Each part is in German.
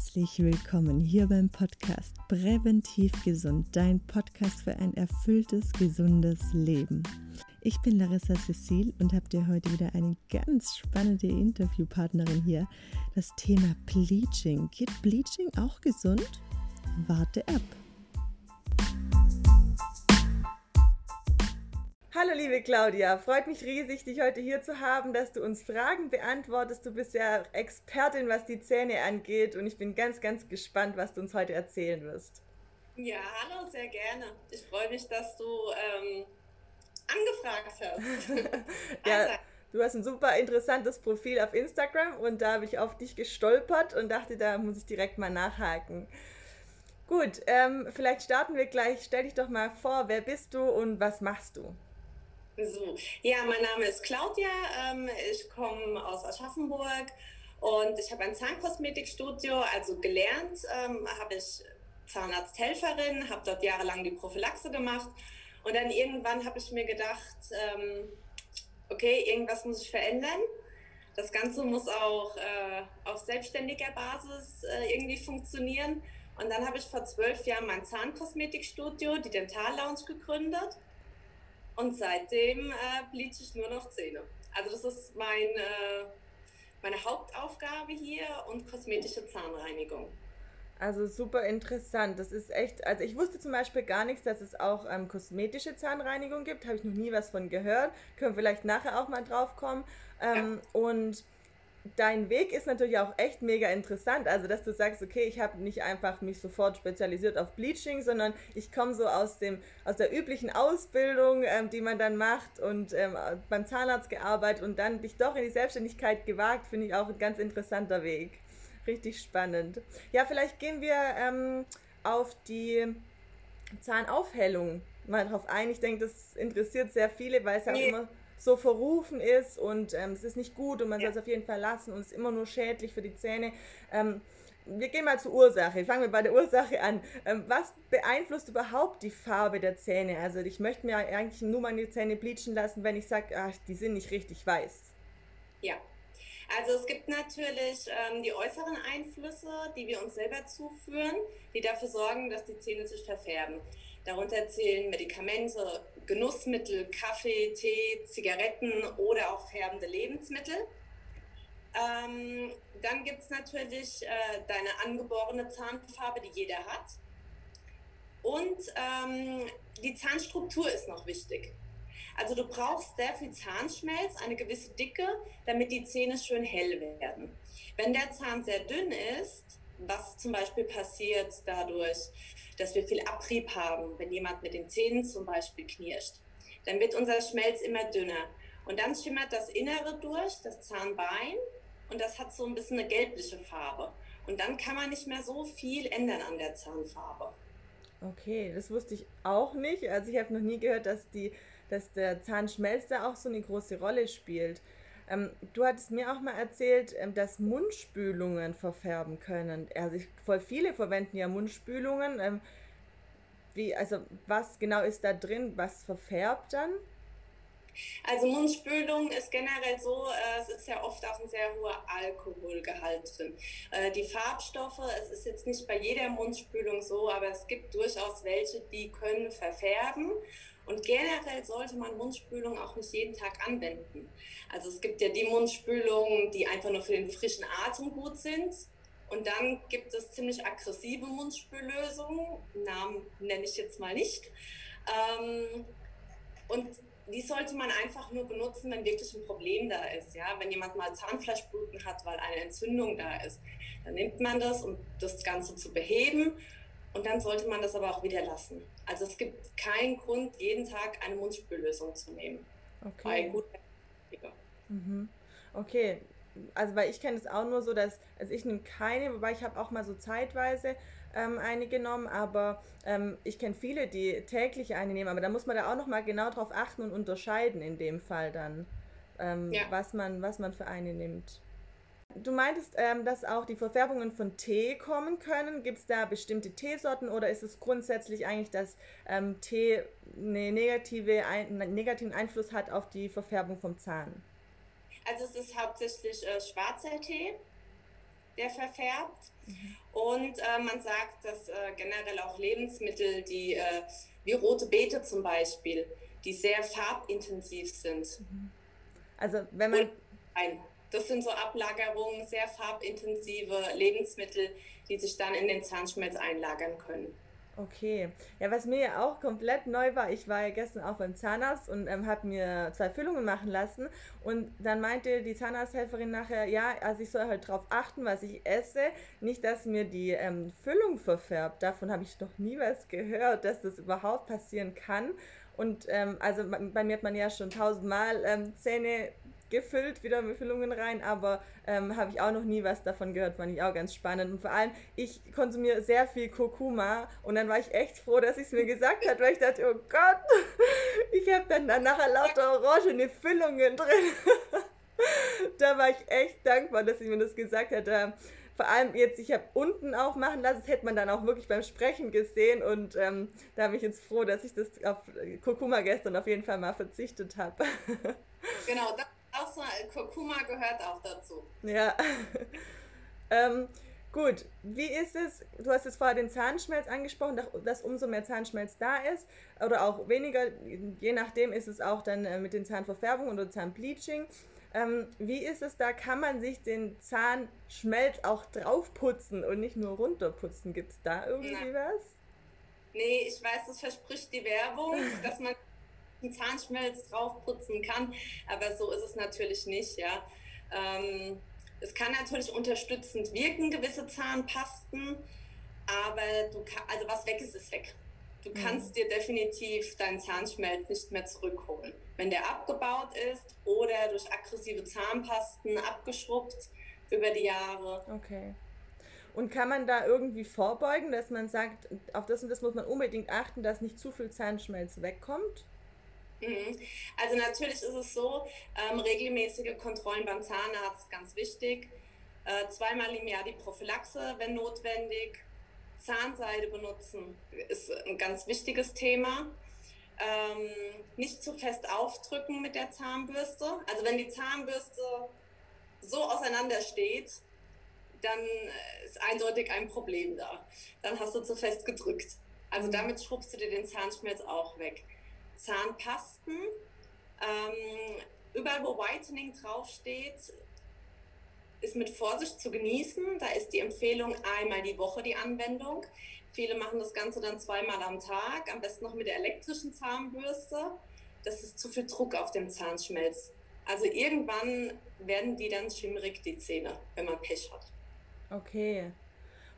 Herzlich willkommen hier beim Podcast Präventiv Gesund, dein Podcast für ein erfülltes, gesundes Leben. Ich bin Larissa Cecil und habe dir heute wieder eine ganz spannende Interviewpartnerin hier. Das Thema Bleaching. Geht Bleaching auch gesund? Warte ab. Hallo liebe Claudia, freut mich riesig, dich heute hier zu haben, dass du uns Fragen beantwortest. Du bist ja Expertin, was die Zähne angeht und ich bin ganz, ganz gespannt, was du uns heute erzählen wirst. Ja, hallo, sehr gerne. Ich freue mich, dass du ähm, angefragt hast. ja, also. du hast ein super interessantes Profil auf Instagram und da habe ich auf dich gestolpert und dachte, da muss ich direkt mal nachhaken. Gut, ähm, vielleicht starten wir gleich. Stell dich doch mal vor, wer bist du und was machst du? So, ja, mein Name ist Claudia. Ähm, ich komme aus Aschaffenburg und ich habe ein Zahnkosmetikstudio, also gelernt ähm, habe ich Zahnarzthelferin, habe dort jahrelang die Prophylaxe gemacht und dann irgendwann habe ich mir gedacht, ähm, okay, irgendwas muss ich verändern. Das Ganze muss auch äh, auf selbstständiger Basis äh, irgendwie funktionieren. Und dann habe ich vor zwölf Jahren mein Zahnkosmetikstudio, die Dental Lounge, gegründet. Und seitdem äh, bleach ich nur noch Zähne. Also das ist mein, äh, meine Hauptaufgabe hier und kosmetische Zahnreinigung. Also super interessant. Das ist echt, also ich wusste zum Beispiel gar nichts, dass es auch ähm, kosmetische Zahnreinigung gibt. Habe ich noch nie was von gehört. Können wir vielleicht nachher auch mal drauf kommen. Ähm, ja. Und dein Weg ist natürlich auch echt mega interessant. Also, dass du sagst, okay, ich habe nicht einfach mich sofort spezialisiert auf Bleaching, sondern ich komme so aus dem aus der üblichen Ausbildung, ähm, die man dann macht und ähm, beim Zahnarzt gearbeitet und dann dich doch in die Selbstständigkeit gewagt, finde ich auch ein ganz interessanter Weg. Richtig spannend. Ja, vielleicht gehen wir ähm, auf die Zahnaufhellung mal drauf ein. Ich denke, das interessiert sehr viele, weil es ja nee. immer so verrufen ist und ähm, es ist nicht gut und man ja. soll es auf jeden Fall lassen und es ist immer nur schädlich für die Zähne. Ähm, wir gehen mal zur Ursache. Fangen wir bei der Ursache an. Ähm, was beeinflusst überhaupt die Farbe der Zähne? Also ich möchte mir eigentlich nur meine Zähne bleachen lassen, wenn ich sage, die sind nicht richtig weiß. Ja, also es gibt natürlich ähm, die äußeren Einflüsse, die wir uns selber zuführen, die dafür sorgen, dass die Zähne sich verfärben. Darunter zählen Medikamente, Genussmittel, Kaffee, Tee, Zigaretten oder auch färbende Lebensmittel. Ähm, dann gibt es natürlich äh, deine angeborene Zahnfarbe, die jeder hat. Und ähm, die Zahnstruktur ist noch wichtig. Also du brauchst sehr viel Zahnschmelz, eine gewisse Dicke, damit die Zähne schön hell werden. Wenn der Zahn sehr dünn ist, was zum Beispiel passiert dadurch, dass wir viel Abrieb haben, wenn jemand mit den Zähnen zum Beispiel knirscht. Dann wird unser Schmelz immer dünner. Und dann schimmert das Innere durch, das Zahnbein, und das hat so ein bisschen eine gelbliche Farbe. Und dann kann man nicht mehr so viel ändern an der Zahnfarbe. Okay, das wusste ich auch nicht. Also ich habe noch nie gehört, dass, die, dass der Zahnschmelz da auch so eine große Rolle spielt. Ähm, du hattest mir auch mal erzählt, ähm, dass Mundspülungen verfärben können. Also ich, voll viele verwenden ja Mundspülungen. Ähm, wie, also was genau ist da drin? Was verfärbt dann? Also Mundspülung ist generell so, äh, es ist ja oft auch ein sehr hoher Alkoholgehalt drin. Äh, die Farbstoffe, es ist jetzt nicht bei jeder Mundspülung so, aber es gibt durchaus welche, die können verfärben. Und generell sollte man Mundspülung auch nicht jeden Tag anwenden. Also es gibt ja die Mundspülungen, die einfach nur für den frischen Atem gut sind. Und dann gibt es ziemlich aggressive Mundspüllösungen, Namen nenne ich jetzt mal nicht. Ähm, und die sollte man einfach nur benutzen, wenn wirklich ein Problem da ist. Ja? Wenn jemand mal Zahnfleischbluten hat, weil eine Entzündung da ist, dann nimmt man das, um das Ganze zu beheben. Und dann sollte man das aber auch wieder lassen. Also es gibt keinen Grund, jeden Tag eine Mundspüllösung zu nehmen. Okay. Bei guter mhm. Okay, also weil ich kenne es auch nur so, dass, also ich nehme keine, wobei ich habe auch mal so zeitweise ähm, eine genommen, aber ähm, ich kenne viele, die täglich eine nehmen, aber da muss man da auch nochmal genau drauf achten und unterscheiden in dem Fall dann, ähm, ja. was, man, was man für eine nimmt. Du meintest, ähm, dass auch die Verfärbungen von Tee kommen können. Gibt es da bestimmte Teesorten oder ist es grundsätzlich eigentlich, dass ähm, Tee eine negative, ein, einen negativen Einfluss hat auf die Verfärbung vom Zahn? Also es ist hauptsächlich äh, schwarzer Tee. der verfärbt. Mhm. Und äh, man sagt, dass äh, generell auch Lebensmittel, die äh, wie rote Beete zum Beispiel, die sehr farbintensiv sind. Mhm. Also wenn man... Nein, das sind so Ablagerungen, sehr farbintensive Lebensmittel, die sich dann in den Zahnschmelz einlagern können. Okay. Ja, was mir ja auch komplett neu war, ich war ja gestern auch beim Zahnarzt und ähm, habe mir zwei Füllungen machen lassen. Und dann meinte die Zahnarzthelferin nachher, ja, also ich soll halt drauf achten, was ich esse. Nicht, dass mir die ähm, Füllung verfärbt. Davon habe ich noch nie was gehört, dass das überhaupt passieren kann. Und ähm, also bei mir hat man ja schon tausendmal ähm, Zähne gefüllt, wieder mit Füllungen rein, aber ähm, habe ich auch noch nie was davon gehört, fand ich auch ganz spannend. Und vor allem, ich konsumiere sehr viel Kurkuma und dann war ich echt froh, dass ich es mir gesagt hat, weil ich dachte, oh Gott, ich habe dann, nachher lauter orangene Füllungen drin. da war ich echt dankbar, dass ich mir das gesagt hat. Vor allem jetzt, ich habe unten auch machen lassen, das hätte man dann auch wirklich beim Sprechen gesehen und ähm, da bin ich jetzt froh, dass ich das auf Kurkuma gestern auf jeden Fall mal verzichtet habe. genau, das auch so, Kurkuma gehört auch dazu. Ja. ähm, gut, wie ist es? Du hast jetzt vorher den Zahnschmelz angesprochen, dass umso mehr Zahnschmelz da ist oder auch weniger, je nachdem ist es auch dann äh, mit den Zahnverfärbungen oder Zahnbleaching. Ähm, wie ist es da? Kann man sich den Zahnschmelz auch draufputzen und nicht nur runterputzen? Gibt es da irgendwie Na. was? Nee, ich weiß, das verspricht die Werbung, dass man einen Zahnschmelz draufputzen kann, aber so ist es natürlich nicht, ja. Ähm, es kann natürlich unterstützend wirken, gewisse Zahnpasten, aber du kann, also was weg ist, ist weg. Du mhm. kannst dir definitiv deinen Zahnschmelz nicht mehr zurückholen. Wenn der abgebaut ist oder durch aggressive Zahnpasten abgeschrubbt über die Jahre. Okay. Und kann man da irgendwie vorbeugen, dass man sagt, auf das und das muss man unbedingt achten, dass nicht zu viel Zahnschmelz wegkommt? Mhm. Also natürlich ist es so, ähm, regelmäßige Kontrollen beim Zahnarzt ganz wichtig. Äh, zweimal im Jahr die Prophylaxe, wenn notwendig. Zahnseide benutzen ist ein ganz wichtiges Thema. Ähm, nicht zu fest aufdrücken mit der Zahnbürste. Also wenn die Zahnbürste so auseinander steht, dann ist eindeutig ein Problem da. Dann hast du zu fest gedrückt. Also damit schrubbst du dir den Zahnschmelz auch weg. Zahnpasten. Ähm, überall, wo Whitening draufsteht, ist mit Vorsicht zu genießen. Da ist die Empfehlung einmal die Woche die Anwendung. Viele machen das Ganze dann zweimal am Tag, am besten noch mit der elektrischen Zahnbürste. Das ist zu viel Druck auf dem Zahnschmelz. Also irgendwann werden die dann schimmerig, die Zähne, wenn man Pech hat. Okay.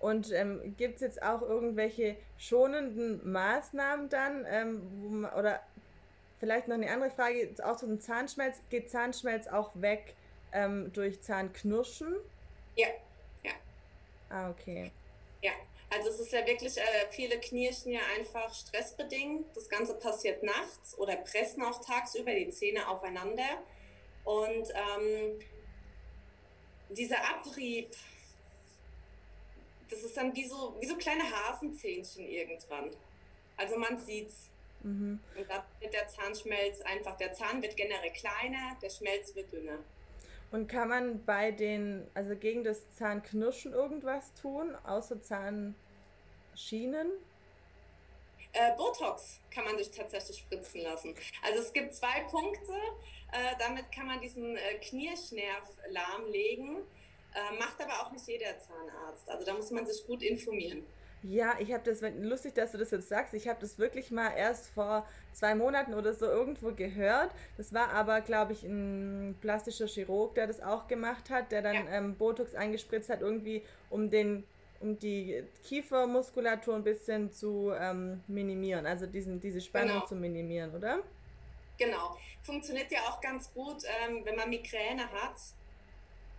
Und ähm, gibt es jetzt auch irgendwelche schonenden Maßnahmen dann? Ähm, man, oder vielleicht noch eine andere Frage, auch zu dem Zahnschmelz. Geht Zahnschmelz auch weg ähm, durch Zahnknirschen? Ja, ja. Ah, okay. Ja, also es ist ja wirklich, äh, viele knirschen ja einfach stressbedingt. Das Ganze passiert nachts oder pressen auch tagsüber die Zähne aufeinander. Und ähm, dieser Abrieb das ist dann wie so, wie so kleine Hasenzähnchen irgendwann. Also man sieht's. Mhm. Und da wird der Zahnschmelz einfach, der Zahn wird generell kleiner, der Schmelz wird dünner. Und kann man bei den, also gegen das Zahnknirschen irgendwas tun, außer Zahnschienen? Äh, Botox kann man sich tatsächlich spritzen lassen. Also es gibt zwei Punkte, äh, damit kann man diesen äh, Knirschnerv lahmlegen. Äh, macht aber auch nicht jeder Zahnarzt. Also da muss man sich gut informieren. Ja, ich habe das, lustig, dass du das jetzt sagst, ich habe das wirklich mal erst vor zwei Monaten oder so irgendwo gehört. Das war aber, glaube ich, ein plastischer Chirurg, der das auch gemacht hat, der dann ja. ähm, Botox eingespritzt hat, irgendwie um den um die Kiefermuskulatur ein bisschen zu ähm, minimieren, also diesen, diese Spannung genau. zu minimieren, oder? Genau. Funktioniert ja auch ganz gut, ähm, wenn man Migräne hat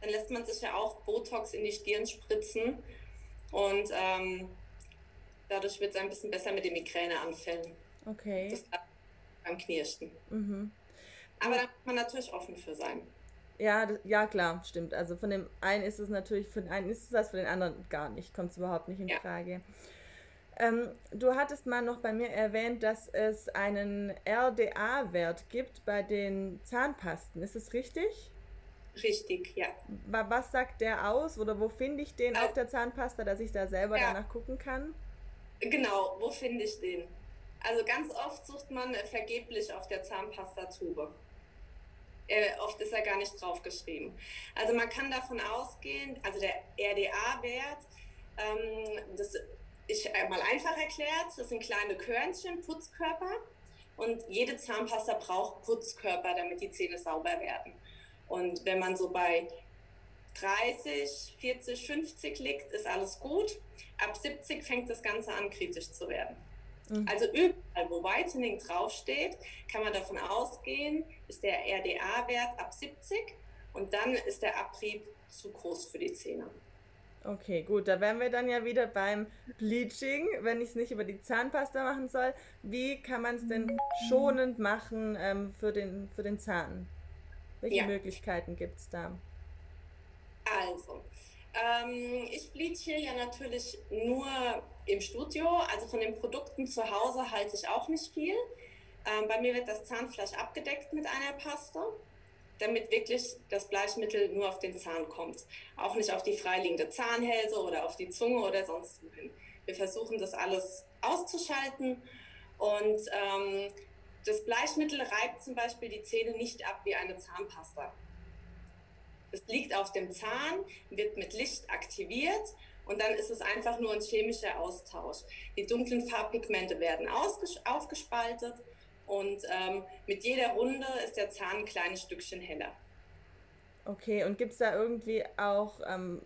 dann lässt man sich ja auch Botox in die Stirn spritzen und ähm, dadurch wird es ein bisschen besser mit den Migräneanfällen. Okay. Das beim Knirschen. Mhm. Aber da muss man natürlich offen für sein. Ja, ja, klar, stimmt. Also von dem einen ist es natürlich, für den einen ist es das, für den anderen gar nicht. Kommt es überhaupt nicht in ja. Frage. Ähm, du hattest mal noch bei mir erwähnt, dass es einen RDA-Wert gibt bei den Zahnpasten. Ist es richtig? Richtig, ja. Was sagt der aus oder wo finde ich den also, auf der Zahnpasta, dass ich da selber ja. danach gucken kann? Genau, wo finde ich den? Also ganz oft sucht man vergeblich auf der Zahnpastatube. Äh, oft ist er gar nicht draufgeschrieben. Also man kann davon ausgehen, also der RDA-Wert, ähm, das ist mal einfach erklärt, das sind kleine Körnchen, Putzkörper und jede Zahnpasta braucht Putzkörper, damit die Zähne sauber werden. Und wenn man so bei 30, 40, 50 liegt, ist alles gut. Ab 70 fängt das Ganze an, kritisch zu werden. Mhm. Also überall, wo Whitening draufsteht, kann man davon ausgehen, ist der RDA-Wert ab 70 und dann ist der Abrieb zu groß für die Zähne. Okay, gut, da wären wir dann ja wieder beim Bleaching, wenn ich es nicht über die Zahnpasta machen soll. Wie kann man es denn schonend machen ähm, für, den, für den Zahn? Welche ja. Möglichkeiten gibt es da? Also, ähm, ich bleach hier ja natürlich nur im Studio, also von den Produkten zu Hause halte ich auch nicht viel. Ähm, bei mir wird das Zahnfleisch abgedeckt mit einer Paste, damit wirklich das Bleichmittel nur auf den Zahn kommt. Auch nicht auf die freiliegende Zahnhälse oder auf die Zunge oder sonst wohin. Wir versuchen das alles auszuschalten und ähm, das Bleichmittel reibt zum Beispiel die Zähne nicht ab wie eine Zahnpasta. Es liegt auf dem Zahn, wird mit Licht aktiviert und dann ist es einfach nur ein chemischer Austausch. Die dunklen Farbpigmente werden aufgespaltet und ähm, mit jeder Runde ist der Zahn ein kleines Stückchen heller. Okay, und gibt es da irgendwie auch ähm,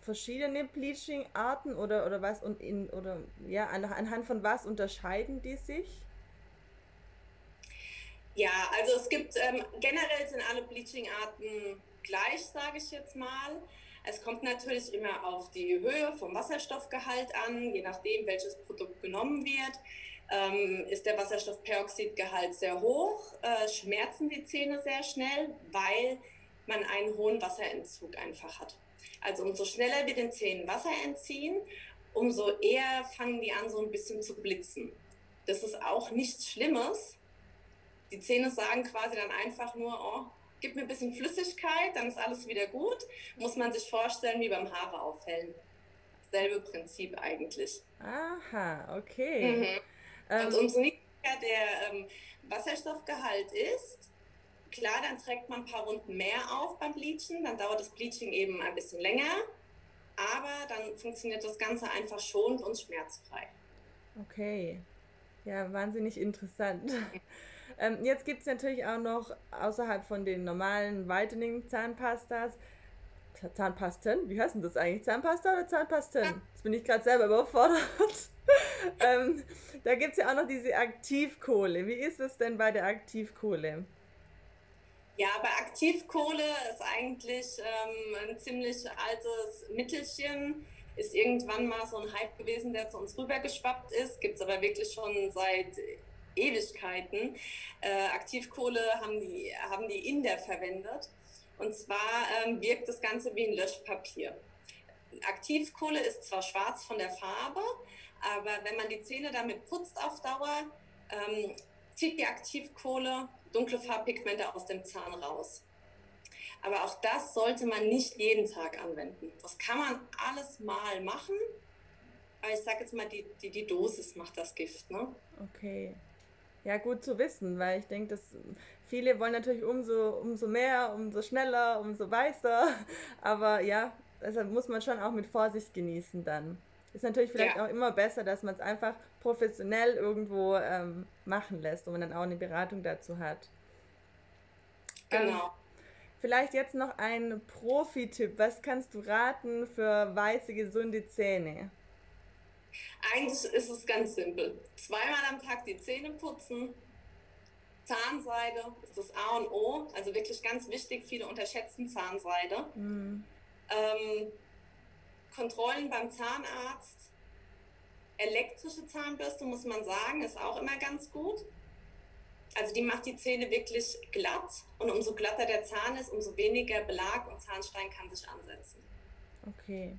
verschiedene Bleaching-Arten oder, oder was und in oder ja, anhand von was unterscheiden die sich? Ja, also es gibt ähm, generell sind alle Bleaching-Arten gleich, sage ich jetzt mal. Es kommt natürlich immer auf die Höhe vom Wasserstoffgehalt an, je nachdem, welches Produkt genommen wird. Ähm, ist der Wasserstoffperoxidgehalt sehr hoch, äh, schmerzen die Zähne sehr schnell, weil man einen hohen Wasserentzug einfach hat. Also umso schneller wir den Zähnen Wasser entziehen, umso eher fangen die an, so ein bisschen zu blitzen. Das ist auch nichts Schlimmes. Die Zähne sagen quasi dann einfach nur, oh, gib mir ein bisschen Flüssigkeit, dann ist alles wieder gut. Muss man sich vorstellen wie beim Haare aufhellen. Selbe Prinzip eigentlich. Aha, okay. Mhm. Ähm, und umso niedriger der ähm, Wasserstoffgehalt ist, klar, dann trägt man ein paar Runden mehr auf beim Bleachen, dann dauert das Bleaching eben ein bisschen länger, aber dann funktioniert das Ganze einfach schonend und schmerzfrei. Okay. Ja, wahnsinnig interessant. Ähm, jetzt gibt es natürlich auch noch außerhalb von den normalen Whitening-Zahnpastas Zahnpasten, wie heißt denn das eigentlich? Zahnpasta oder Zahnpasten? Jetzt bin ich gerade selber überfordert. ähm, da gibt es ja auch noch diese Aktivkohle. Wie ist es denn bei der Aktivkohle? Ja, bei Aktivkohle ist eigentlich ähm, ein ziemlich altes Mittelchen. Ist irgendwann mal so ein Hype gewesen, der zu uns rübergeschwappt ist. Gibt es aber wirklich schon seit Ewigkeiten. Äh, Aktivkohle haben die, haben die Inder verwendet. Und zwar ähm, wirkt das Ganze wie ein Löschpapier. Aktivkohle ist zwar schwarz von der Farbe, aber wenn man die Zähne damit putzt auf Dauer, ähm, zieht die Aktivkohle dunkle Farbpigmente aus dem Zahn raus. Aber auch das sollte man nicht jeden Tag anwenden. Das kann man alles mal machen, aber ich sage jetzt mal, die, die, die Dosis macht das Gift. Ne? Okay. Ja, gut zu wissen, weil ich denke, dass viele wollen natürlich umso, umso mehr, umso schneller, umso weißer. Aber ja, deshalb muss man schon auch mit Vorsicht genießen dann. Ist natürlich vielleicht ja. auch immer besser, dass man es einfach professionell irgendwo ähm, machen lässt und man dann auch eine Beratung dazu hat. Genau. Ähm, vielleicht jetzt noch ein Profi-Tipp. Was kannst du raten für weiße, gesunde Zähne? Eigentlich ist es ganz simpel. Zweimal am Tag die Zähne putzen. Zahnseide ist das A und O. Also wirklich ganz wichtig. Viele unterschätzen Zahnseide. Mhm. Ähm, Kontrollen beim Zahnarzt. Elektrische Zahnbürste, muss man sagen, ist auch immer ganz gut. Also die macht die Zähne wirklich glatt und umso glatter der Zahn ist, umso weniger Belag und Zahnstein kann sich ansetzen. Okay.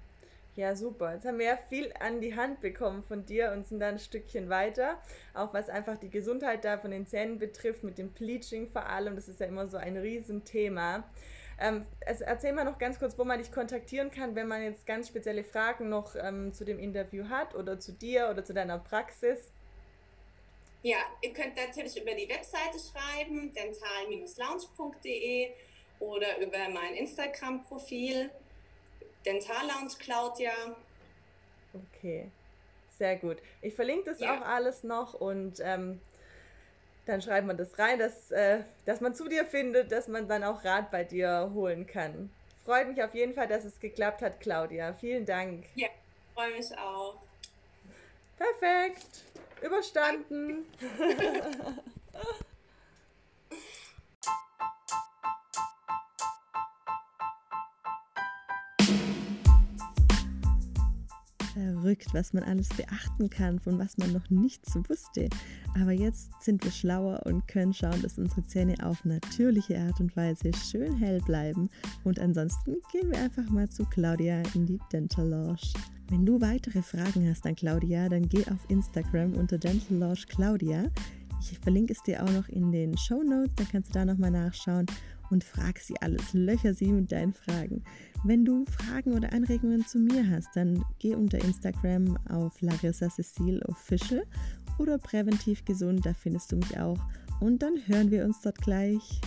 Ja, super. Jetzt haben wir ja viel an die Hand bekommen von dir und sind dann ein Stückchen weiter. Auch was einfach die Gesundheit da von den Zähnen betrifft, mit dem Bleaching vor allem. Das ist ja immer so ein Riesenthema. Ähm, erzähl mal noch ganz kurz, wo man dich kontaktieren kann, wenn man jetzt ganz spezielle Fragen noch ähm, zu dem Interview hat oder zu dir oder zu deiner Praxis. Ja, ihr könnt natürlich über die Webseite schreiben, dental-lounge.de oder über mein Instagram-Profil, Dental Lounge Claudia. Okay, sehr gut. Ich verlinke das ja. auch alles noch und ähm, dann schreibt man das rein, dass, äh, dass man zu dir findet, dass man dann auch Rat bei dir holen kann. Freut mich auf jeden Fall, dass es geklappt hat, Claudia. Vielen Dank. Ja, freue mich auch. Perfekt. Überstanden. verrückt, was man alles beachten kann, von was man noch nichts wusste. Aber jetzt sind wir schlauer und können schauen, dass unsere Zähne auf natürliche Art und Weise schön hell bleiben. Und ansonsten gehen wir einfach mal zu Claudia in die Dental Lounge. Wenn du weitere Fragen hast an Claudia, dann geh auf Instagram unter Dental Lounge Claudia. Ich verlinke es dir auch noch in den Show Notes, dann kannst du da nochmal nachschauen und frag sie alles. Löcher sie mit deinen Fragen. Wenn du Fragen oder Anregungen zu mir hast, dann geh unter Instagram auf Larissa Cecile Official oder präventiv gesund, da findest du mich auch. Und dann hören wir uns dort gleich.